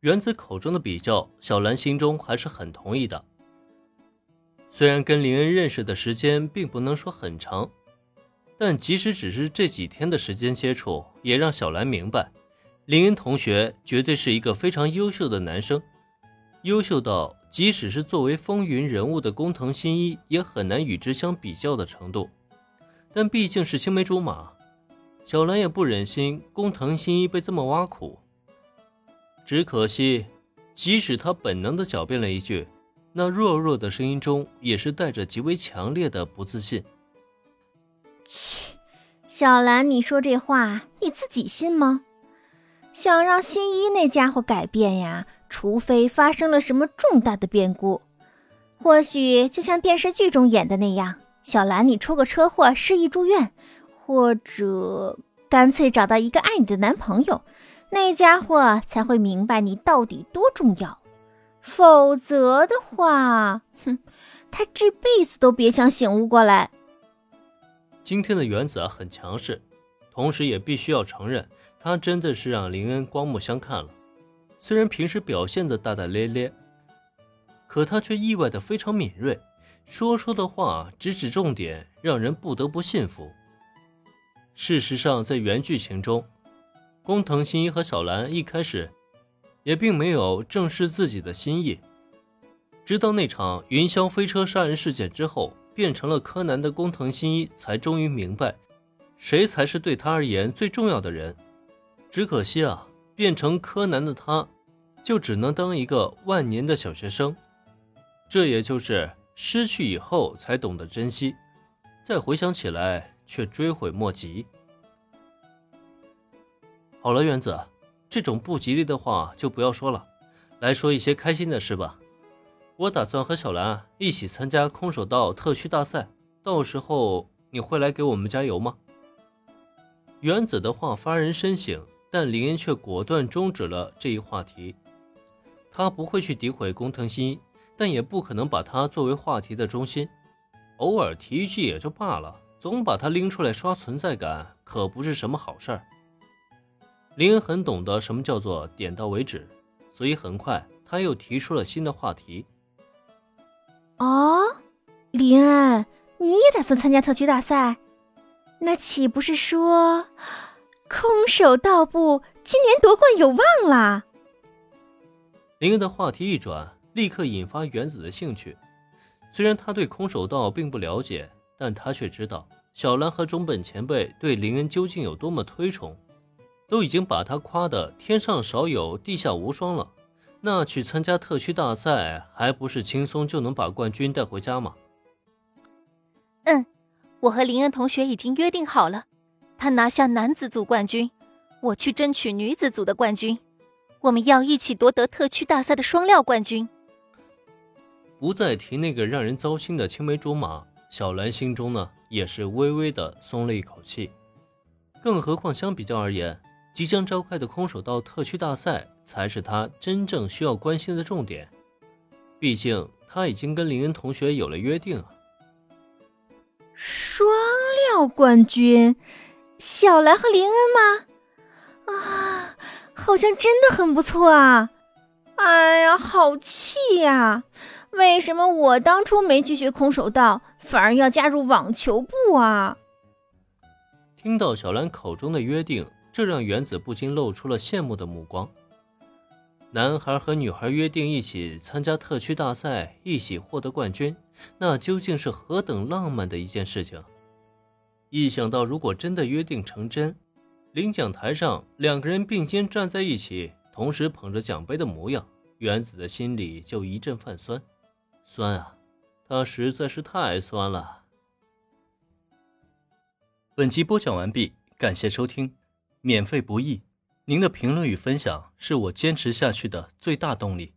原子口中的比较，小兰心中还是很同意的。虽然跟林恩认识的时间并不能说很长，但即使只是这几天的时间接触，也让小兰明白，林恩同学绝对是一个非常优秀的男生，优秀到即使是作为风云人物的工藤新一也很难与之相比较的程度。但毕竟是青梅竹马，小兰也不忍心工藤新一被这么挖苦。只可惜，即使他本能的狡辩了一句，那弱弱的声音中也是带着极为强烈的不自信。切，小兰，你说这话你自己信吗？想让新一那家伙改变呀，除非发生了什么重大的变故，或许就像电视剧中演的那样，小兰你出个车祸失忆住院，或者干脆找到一个爱你的男朋友。那家伙才会明白你到底多重要，否则的话，哼，他这辈子都别想醒悟过来。今天的原子啊很强势，同时也必须要承认，他真的是让林恩刮目相看了。虽然平时表现的大大咧咧，可他却意外的非常敏锐，说出的话直指重点，让人不得不信服。事实上，在原剧情中。工藤新一和小兰一开始也并没有正视自己的心意，直到那场云霄飞车杀人事件之后，变成了柯南的工藤新一才终于明白，谁才是对他而言最重要的人。只可惜啊，变成柯南的他，就只能当一个万年的小学生。这也就是失去以后才懂得珍惜，再回想起来却追悔莫及。好了，原子，这种不吉利的话就不要说了，来说一些开心的事吧。我打算和小兰一起参加空手道特区大赛，到时候你会来给我们加油吗？原子的话发人深省，但林恩却果断终止了这一话题。他不会去诋毁工藤新一，但也不可能把他作为话题的中心。偶尔提一句也就罢了，总把他拎出来刷存在感，可不是什么好事儿。林恩很懂得什么叫做点到为止，所以很快他又提出了新的话题。哦，林恩，你也打算参加特区大赛？那岂不是说空手道部今年夺冠有望啦？林恩的话题一转，立刻引发原子的兴趣。虽然他对空手道并不了解，但他却知道小兰和中本前辈对林恩究竟有多么推崇。都已经把他夸得天上少有地下无双了，那去参加特区大赛还不是轻松就能把冠军带回家吗？嗯，我和林恩同学已经约定好了，他拿下男子组冠军，我去争取女子组的冠军，我们要一起夺得特区大赛的双料冠军。不再提那个让人糟心的青梅竹马，小兰心中呢也是微微的松了一口气，更何况相比较而言。即将召开的空手道特区大赛才是他真正需要关心的重点，毕竟他已经跟林恩同学有了约定啊。双料冠军，小兰和林恩吗？啊，好像真的很不错啊！哎呀，好气呀！为什么我当初没去学空手道，反而要加入网球部啊？听到小兰口中的约定。这让原子不禁露出了羡慕的目光。男孩和女孩约定一起参加特区大赛，一起获得冠军，那究竟是何等浪漫的一件事情！一想到如果真的约定成真，领奖台上两个人并肩站在一起，同时捧着奖杯的模样，原子的心里就一阵泛酸。酸啊，他实在是太酸了。本集播讲完毕，感谢收听。免费不易，您的评论与分享是我坚持下去的最大动力。